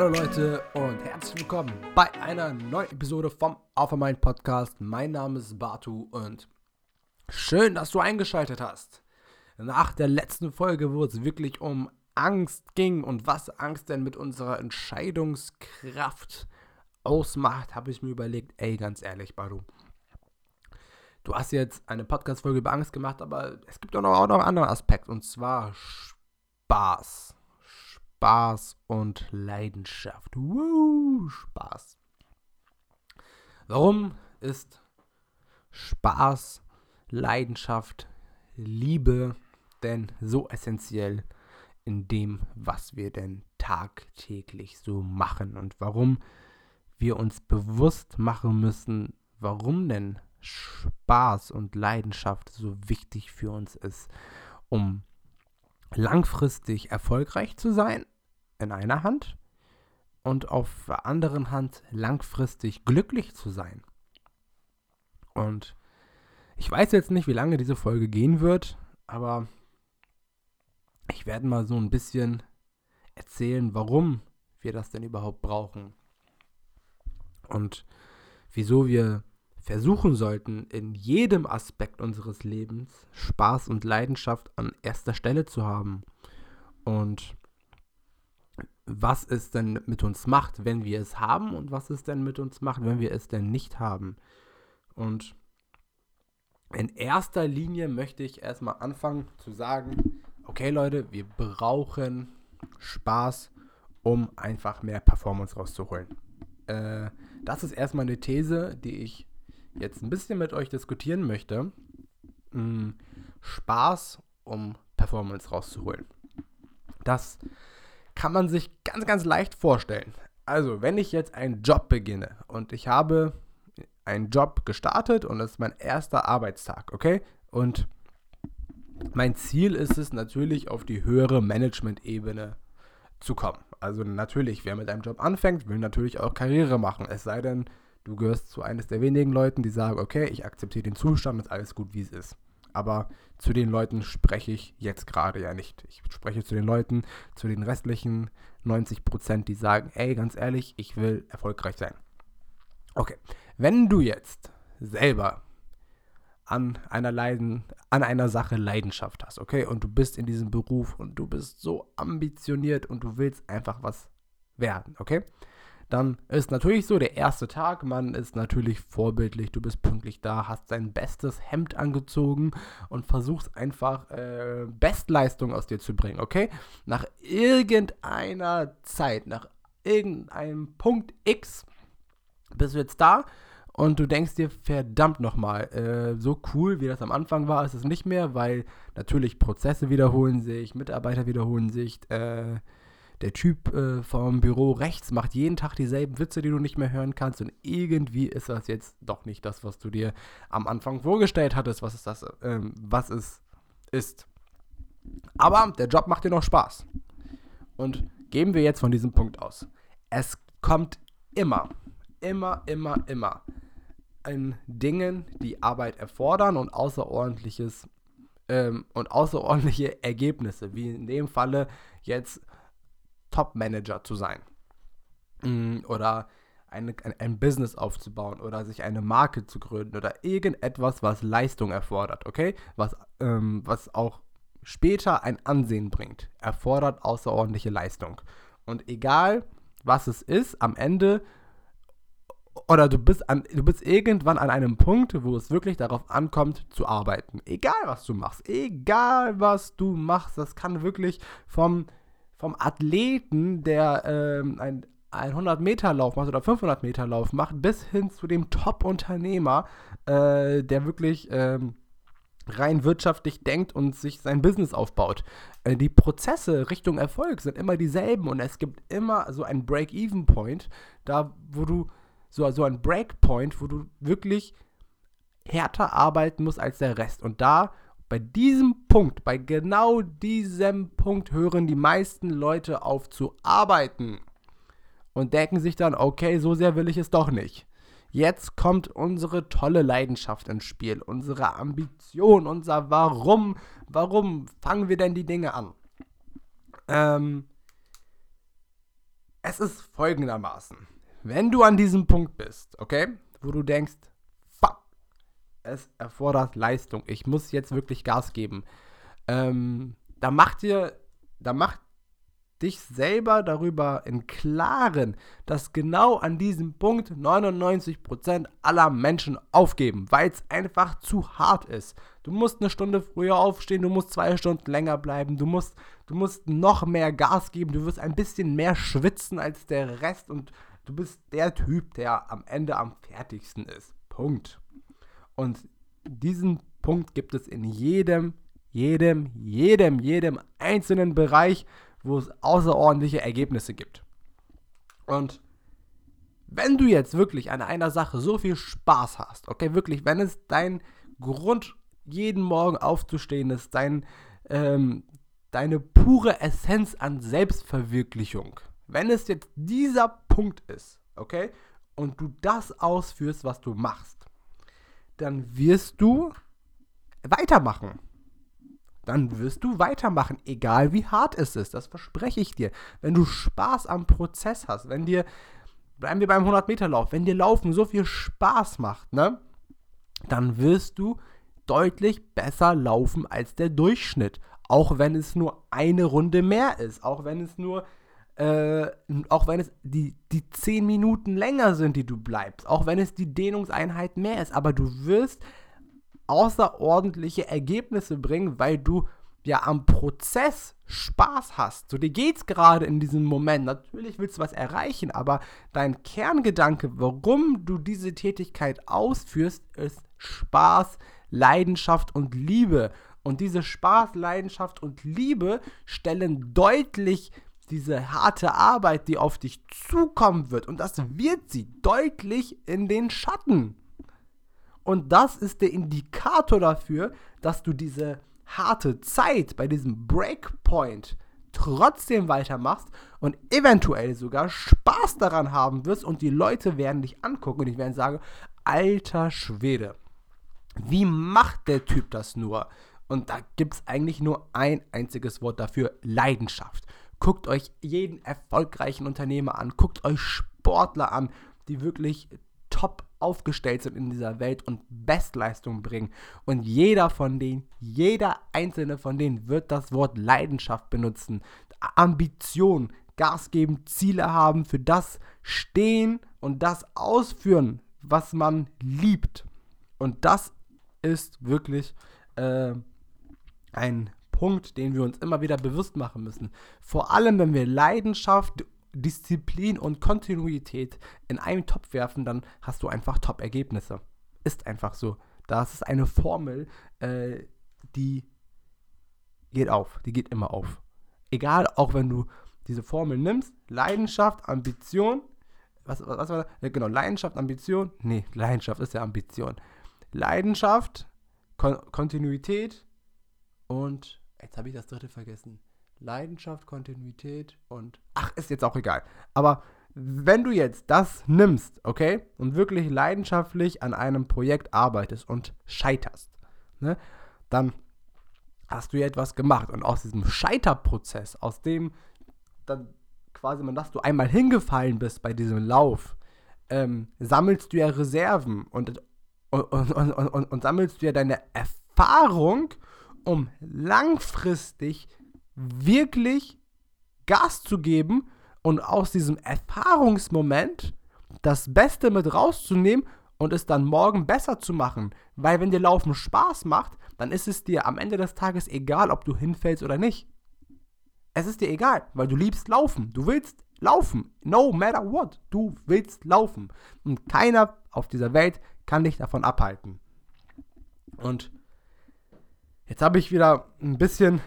Hallo Leute und herzlich willkommen bei einer neuen Episode vom Auf Mind Podcast. Mein Name ist Batu und schön, dass du eingeschaltet hast. Nach der letzten Folge, wo es wirklich um Angst ging und was Angst denn mit unserer Entscheidungskraft ausmacht, habe ich mir überlegt, ey, ganz ehrlich, Batu. Du hast jetzt eine Podcast-Folge über Angst gemacht, aber es gibt auch noch, auch noch einen anderen Aspekt und zwar Spaß. Spaß und Leidenschaft. Woo, Spaß. Warum ist Spaß, Leidenschaft, Liebe denn so essentiell in dem, was wir denn tagtäglich so machen und warum wir uns bewusst machen müssen, warum denn Spaß und Leidenschaft so wichtig für uns ist, um langfristig erfolgreich zu sein in einer Hand und auf der anderen Hand langfristig glücklich zu sein. Und ich weiß jetzt nicht, wie lange diese Folge gehen wird, aber ich werde mal so ein bisschen erzählen, warum wir das denn überhaupt brauchen. Und wieso wir versuchen sollten, in jedem Aspekt unseres Lebens Spaß und Leidenschaft an erster Stelle zu haben. Und was es denn mit uns macht, wenn wir es haben und was es denn mit uns macht, wenn wir es denn nicht haben. Und in erster Linie möchte ich erstmal anfangen zu sagen, okay Leute, wir brauchen Spaß, um einfach mehr Performance rauszuholen. Äh, das ist erstmal eine These, die ich jetzt ein bisschen mit euch diskutieren möchte. Hm, Spaß, um Performance rauszuholen. Das kann man sich ganz, ganz leicht vorstellen. Also, wenn ich jetzt einen Job beginne und ich habe einen Job gestartet und das ist mein erster Arbeitstag, okay? Und mein Ziel ist es natürlich, auf die höhere Management-Ebene zu kommen. Also natürlich, wer mit einem Job anfängt, will natürlich auch Karriere machen. Es sei denn, du gehörst zu eines der wenigen Leuten, die sagen, okay, ich akzeptiere den Zustand, ist alles gut, wie es ist. Aber zu den Leuten spreche ich jetzt gerade ja nicht. Ich spreche zu den Leuten, zu den restlichen 90 Prozent, die sagen, ey, ganz ehrlich, ich will erfolgreich sein. Okay, wenn du jetzt selber an einer Leiden, an einer Sache Leidenschaft hast, okay, und du bist in diesem Beruf und du bist so ambitioniert und du willst einfach was werden, okay, dann ist natürlich so der erste Tag, man ist natürlich vorbildlich, du bist pünktlich da, hast dein bestes Hemd angezogen und versuchst einfach äh, Bestleistung aus dir zu bringen, okay? Nach irgendeiner Zeit, nach irgendeinem Punkt X bist du jetzt da und du denkst dir, verdammt nochmal, äh, so cool wie das am Anfang war, ist es nicht mehr, weil natürlich Prozesse wiederholen sich, Mitarbeiter wiederholen sich, äh, der Typ äh, vom Büro rechts macht jeden Tag dieselben Witze, die du nicht mehr hören kannst und irgendwie ist das jetzt doch nicht das, was du dir am Anfang vorgestellt hattest, was ist das, ähm, was es ist. Aber der Job macht dir noch Spaß. Und gehen wir jetzt von diesem Punkt aus. Es kommt immer, immer, immer, immer in Dingen, die Arbeit erfordern und außerordentliches ähm, und außerordentliche Ergebnisse, wie in dem Falle jetzt Top-Manager zu sein. Mm, oder eine, ein, Business aufzubauen oder sich eine Marke zu gründen oder irgendetwas, was Leistung erfordert, okay? Was, ähm, was auch später ein Ansehen bringt, erfordert außerordentliche Leistung. Und egal, was es ist, am Ende oder du bist, an, du bist irgendwann an einem Punkt, wo es wirklich darauf ankommt, zu arbeiten. Egal, was du machst. Egal, was du machst. Das kann wirklich vom vom Athleten, der ähm, ein 100-Meter-Lauf macht oder 500-Meter-Lauf macht, bis hin zu dem Top-Unternehmer, äh, der wirklich ähm, rein wirtschaftlich denkt und sich sein Business aufbaut. Äh, die Prozesse Richtung Erfolg sind immer dieselben und es gibt immer so einen Break-Even-Point, da wo du so, so ein Breakpoint, wo du wirklich härter arbeiten musst als der Rest. Und da bei diesem Punkt, bei genau diesem Punkt hören die meisten Leute auf zu arbeiten und denken sich dann, okay, so sehr will ich es doch nicht. Jetzt kommt unsere tolle Leidenschaft ins Spiel, unsere Ambition, unser Warum. Warum fangen wir denn die Dinge an? Ähm, es ist folgendermaßen. Wenn du an diesem Punkt bist, okay, wo du denkst, es erfordert Leistung, ich muss jetzt wirklich Gas geben, ähm, da macht dir, da macht dich selber darüber im Klaren, dass genau an diesem Punkt 99% aller Menschen aufgeben, weil es einfach zu hart ist. Du musst eine Stunde früher aufstehen, du musst zwei Stunden länger bleiben, du musst, du musst noch mehr Gas geben, du wirst ein bisschen mehr schwitzen als der Rest und du bist der Typ, der am Ende am fertigsten ist. Punkt. Und diesen Punkt gibt es in jedem, jedem, jedem, jedem einzelnen Bereich wo es außerordentliche Ergebnisse gibt. Und wenn du jetzt wirklich an einer Sache so viel Spaß hast, okay, wirklich, wenn es dein Grund, jeden Morgen aufzustehen ist, dein, ähm, deine pure Essenz an Selbstverwirklichung, wenn es jetzt dieser Punkt ist, okay, und du das ausführst, was du machst, dann wirst du weitermachen dann wirst du weitermachen, egal wie hart es ist. Das verspreche ich dir. Wenn du Spaß am Prozess hast, wenn dir, bleiben wir beim 100-Meter-Lauf, wenn dir Laufen so viel Spaß macht, ne, dann wirst du deutlich besser laufen als der Durchschnitt. Auch wenn es nur eine Runde mehr ist, auch wenn es nur äh, auch wenn es die, die 10 Minuten länger sind, die du bleibst, auch wenn es die Dehnungseinheit mehr ist, aber du wirst außerordentliche Ergebnisse bringen, weil du ja am Prozess Spaß hast. So dir geht's gerade in diesem Moment. Natürlich willst du was erreichen, aber dein Kerngedanke, warum du diese Tätigkeit ausführst, ist Spaß, Leidenschaft und Liebe. Und diese Spaß, Leidenschaft und Liebe stellen deutlich diese harte Arbeit, die auf dich zukommen wird, und das wird sie deutlich in den Schatten. Und das ist der Indikator dafür, dass du diese harte Zeit bei diesem Breakpoint trotzdem weitermachst und eventuell sogar Spaß daran haben wirst und die Leute werden dich angucken und ich werde sagen, alter Schwede, wie macht der Typ das nur? Und da gibt es eigentlich nur ein einziges Wort dafür, Leidenschaft. Guckt euch jeden erfolgreichen Unternehmer an, guckt euch Sportler an, die wirklich top aufgestellt sind in dieser Welt und Bestleistung bringen. Und jeder von denen, jeder einzelne von denen wird das Wort Leidenschaft benutzen. Ambition, Gas geben, Ziele haben, für das stehen und das ausführen, was man liebt. Und das ist wirklich äh, ein Punkt, den wir uns immer wieder bewusst machen müssen. Vor allem, wenn wir Leidenschaft Disziplin und Kontinuität in einem Topf werfen, dann hast du einfach Top-Ergebnisse. Ist einfach so. Das ist eine Formel, äh, die geht auf. Die geht immer auf. Egal, auch wenn du diese Formel nimmst, Leidenschaft, Ambition, was, was, was war das? Genau, Leidenschaft, Ambition, nee, Leidenschaft ist ja Ambition. Leidenschaft, Kon Kontinuität und, jetzt habe ich das dritte vergessen. Leidenschaft, Kontinuität und. Ach, ist jetzt auch egal. Aber wenn du jetzt das nimmst, okay, und wirklich leidenschaftlich an einem Projekt arbeitest und scheiterst, ne, dann hast du ja etwas gemacht. Und aus diesem Scheiterprozess, aus dem dann quasi, dass du einmal hingefallen bist bei diesem Lauf, ähm, sammelst du ja Reserven und, und, und, und, und sammelst du ja deine Erfahrung, um langfristig wirklich Gas zu geben und aus diesem Erfahrungsmoment das Beste mit rauszunehmen und es dann morgen besser zu machen. Weil wenn dir Laufen Spaß macht, dann ist es dir am Ende des Tages egal, ob du hinfällst oder nicht. Es ist dir egal, weil du liebst Laufen. Du willst laufen. No matter what. Du willst laufen. Und keiner auf dieser Welt kann dich davon abhalten. Und jetzt habe ich wieder ein bisschen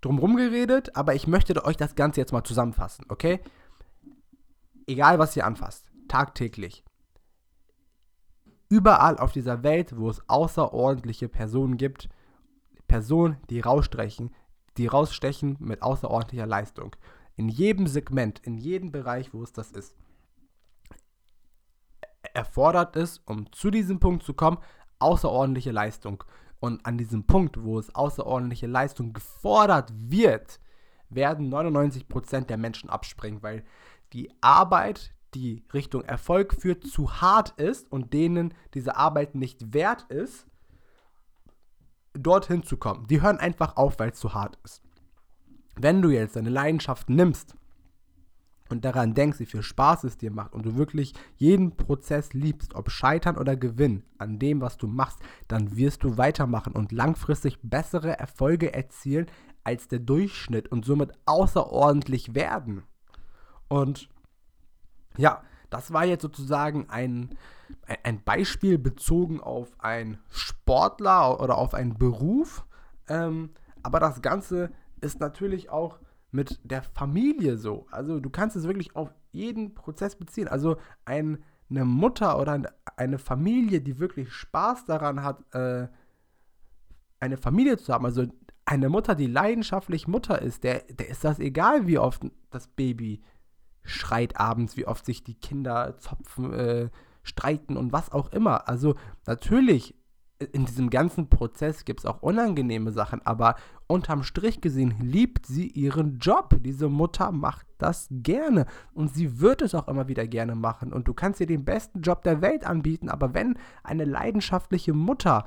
drumherum geredet, aber ich möchte euch das Ganze jetzt mal zusammenfassen, okay? Egal, was ihr anfasst, tagtäglich. Überall auf dieser Welt, wo es außerordentliche Personen gibt, Personen, die rausstechen, die rausstechen mit außerordentlicher Leistung. In jedem Segment, in jedem Bereich, wo es das ist. Erfordert es, um zu diesem Punkt zu kommen, außerordentliche Leistung. Und an diesem Punkt, wo es außerordentliche Leistung gefordert wird, werden 99% der Menschen abspringen, weil die Arbeit, die Richtung Erfolg führt, zu hart ist und denen diese Arbeit nicht wert ist, dorthin zu kommen. Die hören einfach auf, weil es zu hart ist. Wenn du jetzt deine Leidenschaft nimmst und daran denkst, wie viel Spaß es dir macht und du wirklich jeden Prozess liebst, ob Scheitern oder Gewinn an dem, was du machst, dann wirst du weitermachen und langfristig bessere Erfolge erzielen als der Durchschnitt und somit außerordentlich werden. Und ja, das war jetzt sozusagen ein, ein Beispiel bezogen auf einen Sportler oder auf einen Beruf. Ähm, aber das Ganze ist natürlich auch mit der Familie so. Also du kannst es wirklich auf jeden Prozess beziehen. Also ein, eine Mutter oder eine Familie, die wirklich Spaß daran hat, äh, eine Familie zu haben, also eine Mutter, die leidenschaftlich Mutter ist, der, der ist das egal, wie oft das Baby schreit abends, wie oft sich die Kinder zopfen, äh, streiten und was auch immer. Also natürlich, in diesem ganzen Prozess gibt es auch unangenehme Sachen, aber unterm Strich gesehen liebt sie ihren Job. Diese Mutter macht das gerne und sie wird es auch immer wieder gerne machen. Und du kannst ihr den besten Job der Welt anbieten, aber wenn eine leidenschaftliche Mutter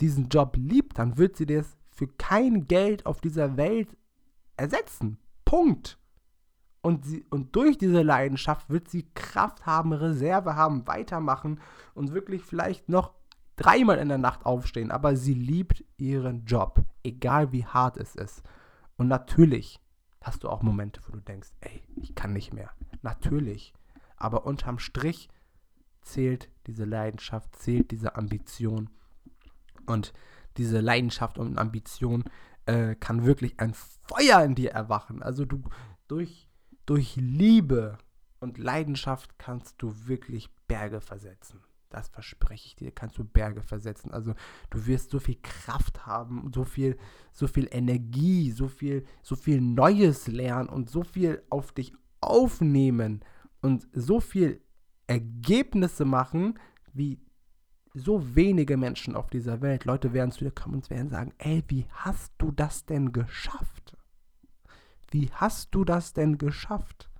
diesen Job liebt, dann wird sie das für kein Geld auf dieser Welt ersetzen. Punkt. Und, sie, und durch diese Leidenschaft wird sie Kraft haben, Reserve haben, weitermachen und wirklich vielleicht noch dreimal in der Nacht aufstehen. Aber sie liebt ihren Job, egal wie hart es ist. Und natürlich hast du auch Momente, wo du denkst, ey, ich kann nicht mehr. Natürlich. Aber unterm Strich zählt diese Leidenschaft, zählt diese Ambition. Und diese Leidenschaft und Ambition äh, kann wirklich ein Feuer in dir erwachen. Also du durch durch Liebe und Leidenschaft kannst du wirklich Berge versetzen. Das verspreche ich dir, kannst du Berge versetzen. Also du wirst so viel Kraft haben, so viel, so viel Energie, so viel, so viel Neues lernen und so viel auf dich aufnehmen und so viel Ergebnisse machen, wie so wenige Menschen auf dieser Welt. Leute werden zu dir kommen und werden sagen, ey, wie hast du das denn geschafft? Wie hast du das denn geschafft?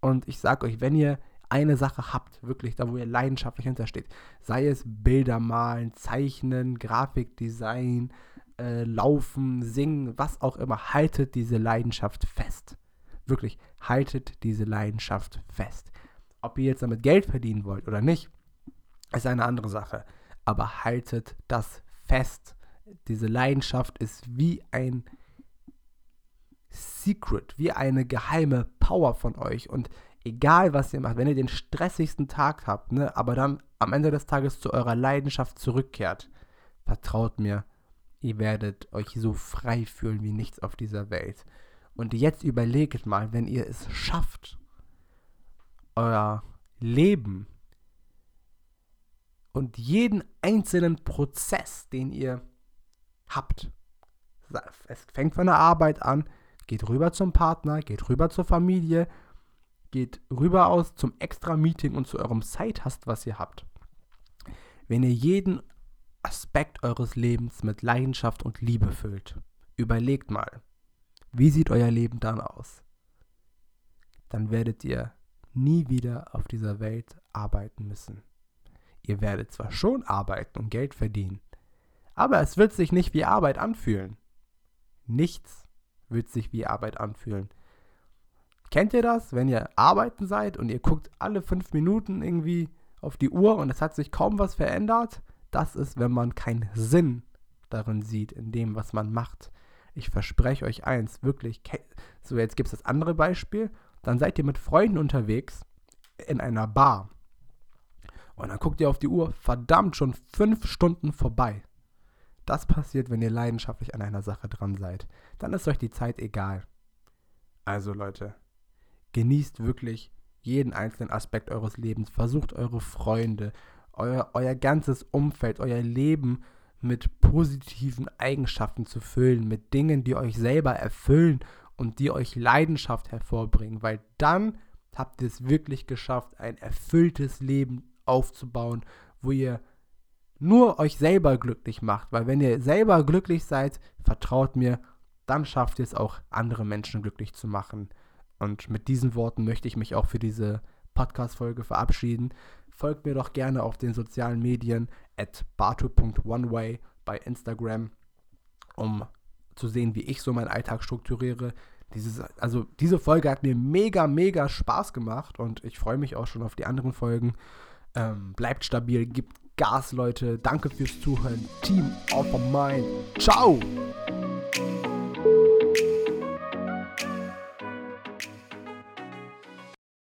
Und ich sage euch, wenn ihr eine Sache habt, wirklich da, wo ihr leidenschaftlich hintersteht, sei es Bilder malen, zeichnen, Grafikdesign, äh, laufen, singen, was auch immer, haltet diese Leidenschaft fest. Wirklich, haltet diese Leidenschaft fest. Ob ihr jetzt damit Geld verdienen wollt oder nicht, ist eine andere Sache. Aber haltet das fest. Diese Leidenschaft ist wie ein Secret, wie eine geheime Power von euch. Und egal, was ihr macht, wenn ihr den stressigsten Tag habt, ne, aber dann am Ende des Tages zu eurer Leidenschaft zurückkehrt, vertraut mir, ihr werdet euch so frei fühlen wie nichts auf dieser Welt. Und jetzt überlegt mal, wenn ihr es schafft, euer Leben und jeden einzelnen Prozess, den ihr habt, es fängt von der Arbeit an, Geht rüber zum Partner, geht rüber zur Familie, geht rüber aus zum Extra-Meeting und zu eurem Side-Hast, was ihr habt. Wenn ihr jeden Aspekt eures Lebens mit Leidenschaft und Liebe füllt, überlegt mal, wie sieht euer Leben dann aus? Dann werdet ihr nie wieder auf dieser Welt arbeiten müssen. Ihr werdet zwar schon arbeiten und Geld verdienen, aber es wird sich nicht wie Arbeit anfühlen. Nichts wird sich wie Arbeit anfühlen. Kennt ihr das, wenn ihr arbeiten seid und ihr guckt alle fünf Minuten irgendwie auf die Uhr und es hat sich kaum was verändert? Das ist, wenn man keinen Sinn darin sieht, in dem, was man macht. Ich verspreche euch eins, wirklich. So, jetzt gibt es das andere Beispiel. Dann seid ihr mit Freunden unterwegs in einer Bar. Und dann guckt ihr auf die Uhr, verdammt, schon fünf Stunden vorbei. Das passiert, wenn ihr leidenschaftlich an einer Sache dran seid. Dann ist euch die Zeit egal. Also Leute, genießt wirklich jeden einzelnen Aspekt eures Lebens. Versucht eure Freunde, euer, euer ganzes Umfeld, euer Leben mit positiven Eigenschaften zu füllen, mit Dingen, die euch selber erfüllen und die euch Leidenschaft hervorbringen, weil dann habt ihr es wirklich geschafft, ein erfülltes Leben aufzubauen, wo ihr nur euch selber glücklich macht. Weil wenn ihr selber glücklich seid, vertraut mir, dann schafft ihr es auch, andere Menschen glücklich zu machen. Und mit diesen Worten möchte ich mich auch für diese Podcast-Folge verabschieden. Folgt mir doch gerne auf den sozialen Medien at bartu.oneway bei Instagram, um zu sehen, wie ich so meinen Alltag strukturiere. Dieses, also diese Folge hat mir mega, mega Spaß gemacht und ich freue mich auch schon auf die anderen Folgen. Ähm, bleibt stabil, gibt Gas, Leute. Danke fürs Zuhören. Team of Mind. Ciao!